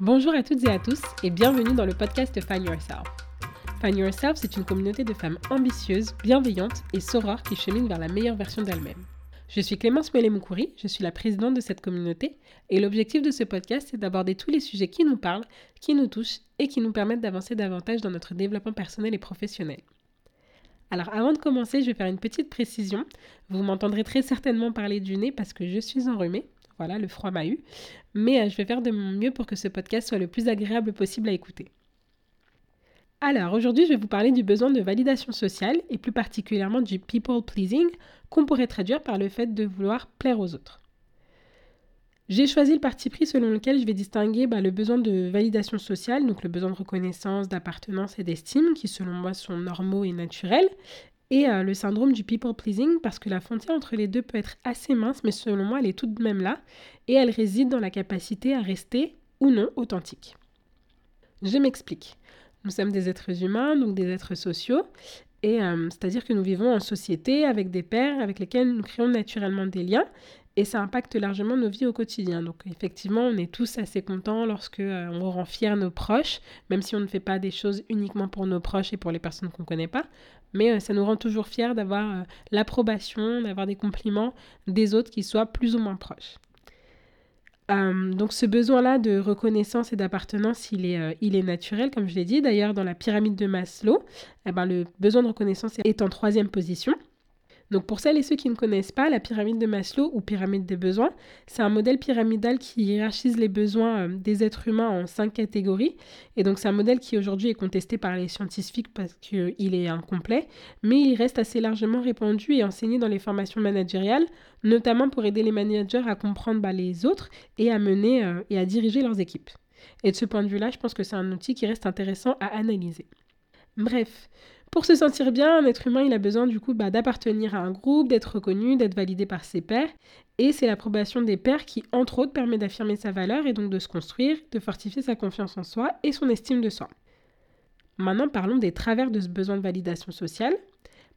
Bonjour à toutes et à tous et bienvenue dans le podcast Find Yourself. Find Yourself, c'est une communauté de femmes ambitieuses, bienveillantes et sorores qui cheminent vers la meilleure version d'elles-mêmes. Je suis Clémence Moulet-Moukouri, je suis la présidente de cette communauté et l'objectif de ce podcast c'est d'aborder tous les sujets qui nous parlent, qui nous touchent et qui nous permettent d'avancer davantage dans notre développement personnel et professionnel. Alors avant de commencer, je vais faire une petite précision. Vous m'entendrez très certainement parler du nez parce que je suis enrhumée. Voilà, le froid m'a eu. Mais euh, je vais faire de mon mieux pour que ce podcast soit le plus agréable possible à écouter. Alors, aujourd'hui, je vais vous parler du besoin de validation sociale et plus particulièrement du people pleasing qu'on pourrait traduire par le fait de vouloir plaire aux autres. J'ai choisi le parti pris selon lequel je vais distinguer bah, le besoin de validation sociale, donc le besoin de reconnaissance, d'appartenance et d'estime, qui selon moi sont normaux et naturels, et euh, le syndrome du people pleasing parce que la frontière entre les deux peut être assez mince, mais selon moi, elle est tout de même là et elle réside dans la capacité à rester ou non authentique. Je m'explique. Nous sommes des êtres humains, donc des êtres sociaux, et euh, c'est-à-dire que nous vivons en société avec des pairs avec lesquels nous créons naturellement des liens, et ça impacte largement nos vies au quotidien. Donc effectivement, on est tous assez contents lorsque euh, on rend fiers nos proches, même si on ne fait pas des choses uniquement pour nos proches et pour les personnes qu'on ne connaît pas, mais euh, ça nous rend toujours fiers d'avoir euh, l'approbation, d'avoir des compliments des autres qui soient plus ou moins proches. donc ce besoin-là de reconnaissance et d'appartenance, il est, il est naturel, comme je l'ai dit. D'ailleurs, dans la pyramide de Maslow, eh ben, le besoin de reconnaissance est en troisième position. Donc pour celles et ceux qui ne connaissent pas, la pyramide de Maslow ou pyramide des besoins, c'est un modèle pyramidal qui hiérarchise les besoins euh, des êtres humains en cinq catégories. Et donc c'est un modèle qui aujourd'hui est contesté par les scientifiques parce qu'il est incomplet, mais il reste assez largement répandu et enseigné dans les formations managériales, notamment pour aider les managers à comprendre bah, les autres et à mener euh, et à diriger leurs équipes. Et de ce point de vue-là, je pense que c'est un outil qui reste intéressant à analyser. Bref, pour se sentir bien, un être humain, a besoin du coup bah, d'appartenir à un groupe, d'être reconnu, d'être validé par ses pairs. Et c'est l'approbation des pairs qui, entre autres, permet d'affirmer sa valeur et donc de se construire, de fortifier sa confiance en soi et son estime de soi. Maintenant, parlons des travers de ce besoin de validation sociale.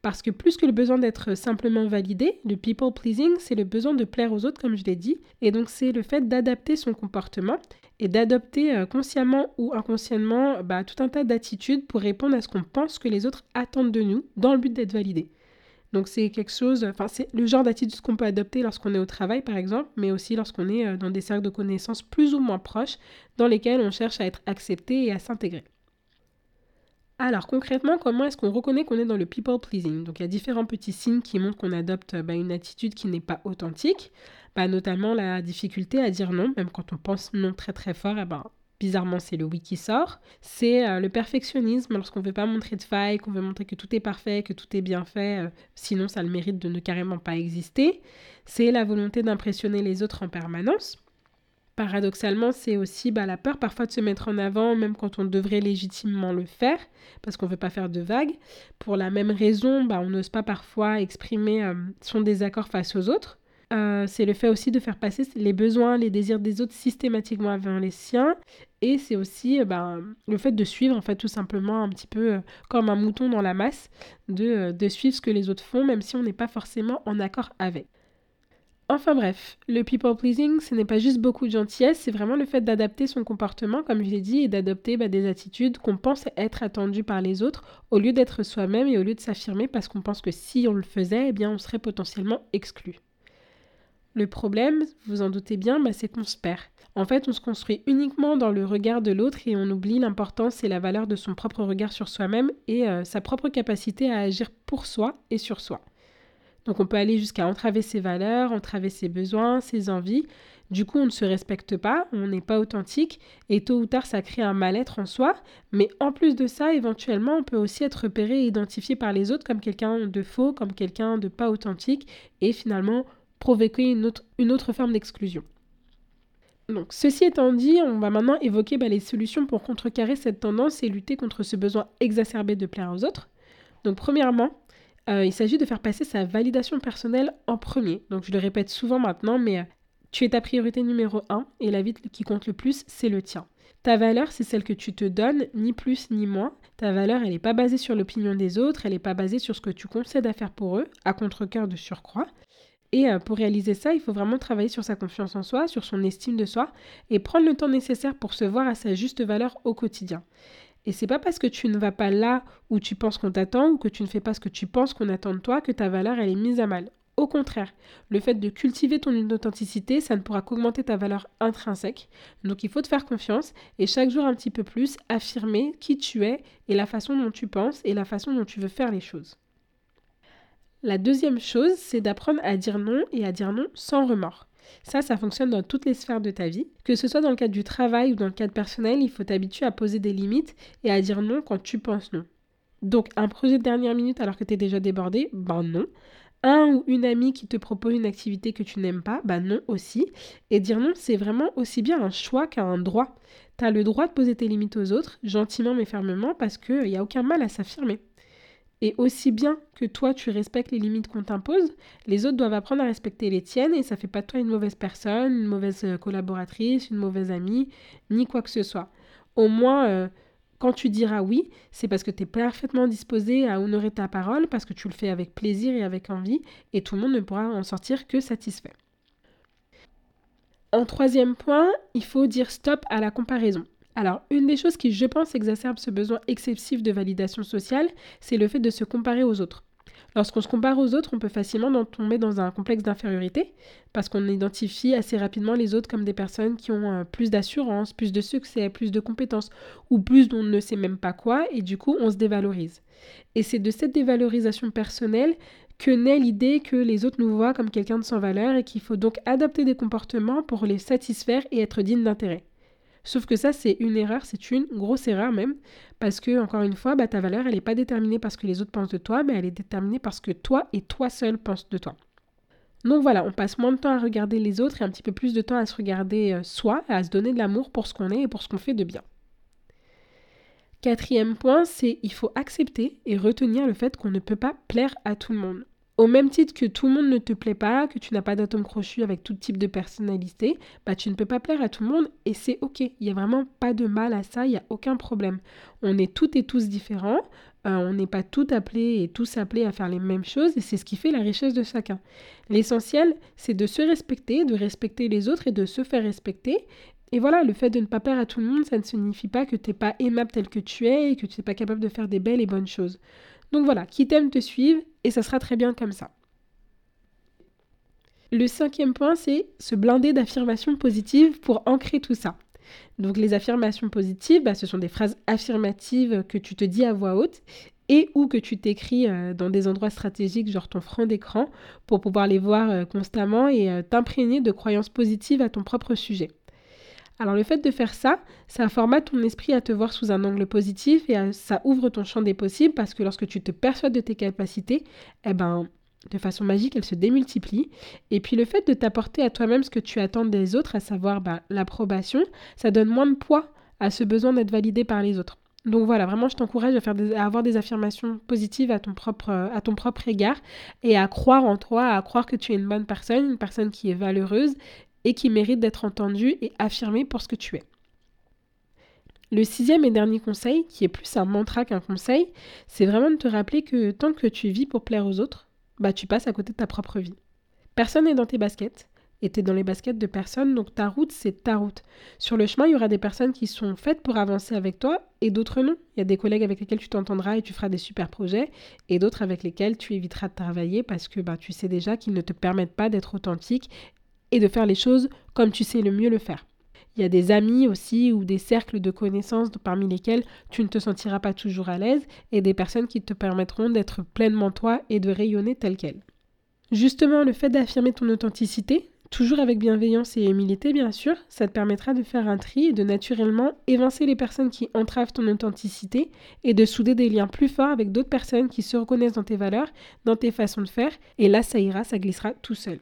Parce que plus que le besoin d'être simplement validé, le people pleasing, c'est le besoin de plaire aux autres, comme je l'ai dit. Et donc, c'est le fait d'adapter son comportement et d'adopter euh, consciemment ou inconsciemment bah, tout un tas d'attitudes pour répondre à ce qu'on pense que les autres attendent de nous dans le but d'être validé. Donc c'est quelque chose, enfin c'est le genre d'attitude qu'on peut adopter lorsqu'on est au travail par exemple, mais aussi lorsqu'on est euh, dans des cercles de connaissances plus ou moins proches dans lesquels on cherche à être accepté et à s'intégrer. Alors concrètement, comment est-ce qu'on reconnaît qu'on est dans le people pleasing? Donc il y a différents petits signes qui montrent qu'on adopte bah, une attitude qui n'est pas authentique, bah, notamment la difficulté à dire non, même quand on pense non très très fort, eh ben, bizarrement c'est le oui qui sort. C'est euh, le perfectionnisme, lorsqu'on ne veut pas montrer de faille, qu'on veut montrer que tout est parfait, que tout est bien fait, euh, sinon ça a le mérite de ne carrément pas exister. C'est la volonté d'impressionner les autres en permanence. Paradoxalement, c'est aussi bah, la peur parfois de se mettre en avant, même quand on devrait légitimement le faire, parce qu'on ne veut pas faire de vagues. Pour la même raison, bah, on n'ose pas parfois exprimer euh, son désaccord face aux autres. Euh, c'est le fait aussi de faire passer les besoins, les désirs des autres systématiquement avant les siens. Et c'est aussi euh, bah, le fait de suivre, en fait, tout simplement un petit peu comme un mouton dans la masse, de, de suivre ce que les autres font, même si on n'est pas forcément en accord avec. Enfin bref, le people pleasing, ce n'est pas juste beaucoup de gentillesse, c'est vraiment le fait d'adapter son comportement, comme je l'ai dit, et d'adopter bah, des attitudes qu'on pense être attendues par les autres, au lieu d'être soi-même et au lieu de s'affirmer parce qu'on pense que si on le faisait, eh bien on serait potentiellement exclu. Le problème, vous en doutez bien, bah, c'est qu'on se perd. En fait, on se construit uniquement dans le regard de l'autre et on oublie l'importance et la valeur de son propre regard sur soi-même et euh, sa propre capacité à agir pour soi et sur soi. Donc on peut aller jusqu'à entraver ses valeurs, entraver ses besoins, ses envies. Du coup, on ne se respecte pas, on n'est pas authentique et tôt ou tard, ça crée un mal-être en soi. Mais en plus de ça, éventuellement, on peut aussi être repéré et identifié par les autres comme quelqu'un de faux, comme quelqu'un de pas authentique et finalement provoquer une autre, forme d'exclusion. Donc, ceci étant dit, on va maintenant évoquer bah, les solutions pour contrecarrer cette tendance et lutter contre ce besoin exacerbé de plaire aux autres. Donc, premièrement, euh, il s'agit de faire passer sa validation personnelle en premier. Donc je le répète souvent maintenant, mais euh, tu es ta priorité numéro 1 et la vie qui compte le plus, c'est le tien. Ta valeur, c'est celle que tu te donnes, ni plus ni moins. Ta valeur, elle n'est pas basée sur l'opinion des autres, elle n'est pas basée sur ce que tu concèdes à faire pour eux, à contre-coeur de surcroît. Et euh, pour réaliser ça, il faut vraiment travailler sur sa confiance en soi, sur son estime de soi et prendre le temps nécessaire pour se voir à sa juste valeur au quotidien. Et c'est pas parce que tu ne vas pas là où tu penses qu'on t'attend ou que tu ne fais pas ce que tu penses qu'on attend de toi que ta valeur est mise à mal. Au contraire, le fait de cultiver ton authenticité, ça ne pourra qu'augmenter ta valeur intrinsèque. Donc il faut te faire confiance et chaque jour un petit peu plus affirmer qui tu es et la façon dont tu penses et la façon dont tu veux faire les choses. La deuxième chose, c'est d'apprendre à dire non et à dire non sans remords. Ça, ça fonctionne dans toutes les sphères de ta vie. Que ce soit dans le cadre du travail ou dans le cadre personnel, il faut t'habituer à poser des limites et à dire non quand tu penses non. Donc, un projet de dernière minute alors que tu es déjà débordé, ben non. Un ou une amie qui te propose une activité que tu n'aimes pas, ben non aussi. Et dire non, c'est vraiment aussi bien un choix qu'un droit. Tu as le droit de poser tes limites aux autres, gentiment mais fermement, parce qu'il n'y a aucun mal à s'affirmer. Et aussi bien que toi, tu respectes les limites qu'on t'impose, les autres doivent apprendre à respecter les tiennes et ça fait pas de toi une mauvaise personne, une mauvaise euh, collaboratrice, une mauvaise amie, ni quoi que ce soit. Au moins, euh, quand tu diras oui, c'est parce que tu es parfaitement disposé à honorer ta parole, parce que tu le fais avec plaisir et avec envie, et tout le monde ne pourra en sortir que satisfait. En troisième point, il faut dire stop à la comparaison. Alors, une des choses qui, je pense, exacerbe ce besoin excessif de validation sociale, c'est le fait de se comparer aux autres. Lorsqu'on se compare aux autres, on peut facilement tomber dans un complexe d'infériorité, parce qu'on identifie assez rapidement les autres comme des personnes qui ont euh, plus d'assurance, plus de succès, plus de compétences, ou plus dont on ne sait même pas quoi, et du coup, on se dévalorise. Et c'est de cette dévalorisation personnelle que naît l'idée que les autres nous voient comme quelqu'un de sans valeur et qu'il faut donc adopter des comportements pour les satisfaire et être digne d'intérêt. Sauf que ça, c'est une erreur, c'est une grosse erreur même, parce que, encore une fois, bah, ta valeur, elle n'est pas déterminée parce que les autres pensent de toi, mais elle est déterminée parce que toi et toi seul pensent de toi. Donc voilà, on passe moins de temps à regarder les autres et un petit peu plus de temps à se regarder euh, soi, à se donner de l'amour pour ce qu'on est et pour ce qu'on fait de bien. Quatrième point, c'est il faut accepter et retenir le fait qu'on ne peut pas plaire à tout le monde. Au même titre que tout le monde ne te plaît pas, que tu n'as pas d'atome crochu avec tout type de personnalité, bah tu ne peux pas plaire à tout le monde et c'est ok. Il n'y a vraiment pas de mal à ça, il n'y a aucun problème. On est toutes et tous différents, euh, on n'est pas toutes appelés et tous appelés à faire les mêmes choses et c'est ce qui fait la richesse de chacun. L'essentiel, c'est de se respecter, de respecter les autres et de se faire respecter. Et voilà, le fait de ne pas plaire à tout le monde, ça ne signifie pas que tu n'es pas aimable tel que tu es et que tu n'es pas capable de faire des belles et bonnes choses. Donc voilà, qui t'aime te suivre et ça sera très bien comme ça. Le cinquième point, c'est se blinder d'affirmations positives pour ancrer tout ça. Donc les affirmations positives, bah, ce sont des phrases affirmatives que tu te dis à voix haute et ou que tu t'écris euh, dans des endroits stratégiques, genre ton front d'écran, pour pouvoir les voir euh, constamment et euh, t'imprégner de croyances positives à ton propre sujet. Alors le fait de faire ça, ça formate ton esprit à te voir sous un angle positif et ça ouvre ton champ des possibles parce que lorsque tu te persuades de tes capacités, eh ben de façon magique, elles se démultiplient. Et puis le fait de t'apporter à toi-même ce que tu attends des autres, à savoir ben, l'approbation, ça donne moins de poids à ce besoin d'être validé par les autres. Donc voilà, vraiment, je t'encourage à, faire à avoir des affirmations positives à ton, propre, à ton propre égard et à croire en toi, à croire que tu es une bonne personne, une personne qui est valeureuse et qui mérite d'être entendu et affirmé pour ce que tu es. Le sixième et dernier conseil, qui est plus un mantra qu'un conseil, c'est vraiment de te rappeler que tant que tu vis pour plaire aux autres, bah tu passes à côté de ta propre vie. Personne n'est dans tes baskets, et tu es dans les baskets de personne, donc ta route, c'est ta route. Sur le chemin, il y aura des personnes qui sont faites pour avancer avec toi et d'autres non. Il y a des collègues avec lesquels tu t'entendras et tu feras des super projets, et d'autres avec lesquels tu éviteras de travailler parce que bah, tu sais déjà qu'ils ne te permettent pas d'être authentique et de faire les choses comme tu sais le mieux le faire. Il y a des amis aussi ou des cercles de connaissances parmi lesquels tu ne te sentiras pas toujours à l'aise et des personnes qui te permettront d'être pleinement toi et de rayonner tel quel. Justement, le fait d'affirmer ton authenticité, toujours avec bienveillance et humilité bien sûr, ça te permettra de faire un tri et de naturellement évincer les personnes qui entravent ton authenticité et de souder des liens plus forts avec d'autres personnes qui se reconnaissent dans tes valeurs, dans tes façons de faire, et là ça ira, ça glissera tout seul.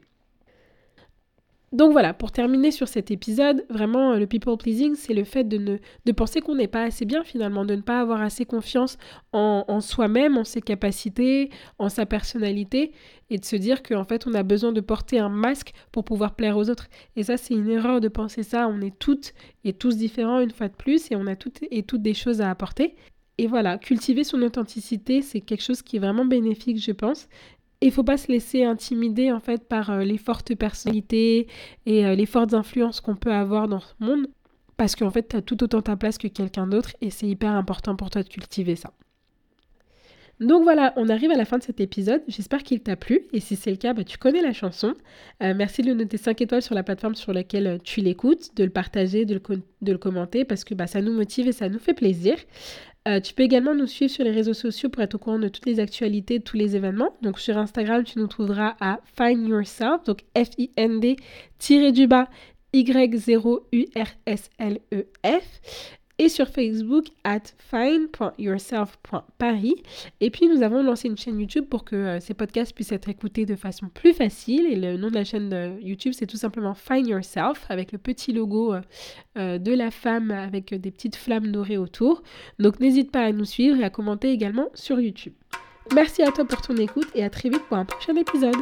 Donc voilà, pour terminer sur cet épisode, vraiment le people pleasing, c'est le fait de, ne, de penser qu'on n'est pas assez bien finalement, de ne pas avoir assez confiance en, soi-même, en ses capacités, en sa personnalité, et de se dire qu'en fait on a besoin de porter un masque pour pouvoir plaire aux autres. Et ça c'est une erreur de penser ça, on est toutes et tous différents une fois de plus, et on a toutes et toutes des choses à apporter. Et voilà, cultiver son authenticité, c'est quelque chose qui est vraiment bénéfique, je pense. Et il faut pas se laisser intimider en fait par les fortes personnalités et les fortes influences qu'on peut avoir dans ce monde parce qu'en fait, tu as tout autant ta place que quelqu'un d'autre et c'est hyper important pour toi de cultiver ça. Donc voilà, on arrive à la fin de cet épisode. J'espère qu'il t'a plu. Et si c'est le cas, bah, tu connais la chanson. Euh, merci de noter 5 étoiles sur la plateforme sur laquelle euh, tu l'écoutes, de le partager, de le, commenter, parce que bah, ça nous motive et ça nous fait plaisir. Euh, tu peux également nous suivre sur les réseaux sociaux pour être au courant de toutes les actualités, de tous les événements. Donc sur Instagram, tu nous trouveras à Find Yourself, donc F-I-N-D du bas Y0URSLEF et sur Facebook at find.yourself.paris. Et puis nous avons lancé une chaîne YouTube pour que euh, ces podcasts puissent être écoutés de façon plus facile. Et le nom de la chaîne YouTube, c'est tout simplement Find Yourself avec le petit logo euh, euh, de la femme avec des petites flammes dorées autour. Donc n'hésite pas à nous suivre et à commenter également sur YouTube. Merci à toi pour ton écoute et à très vite pour un prochain épisode.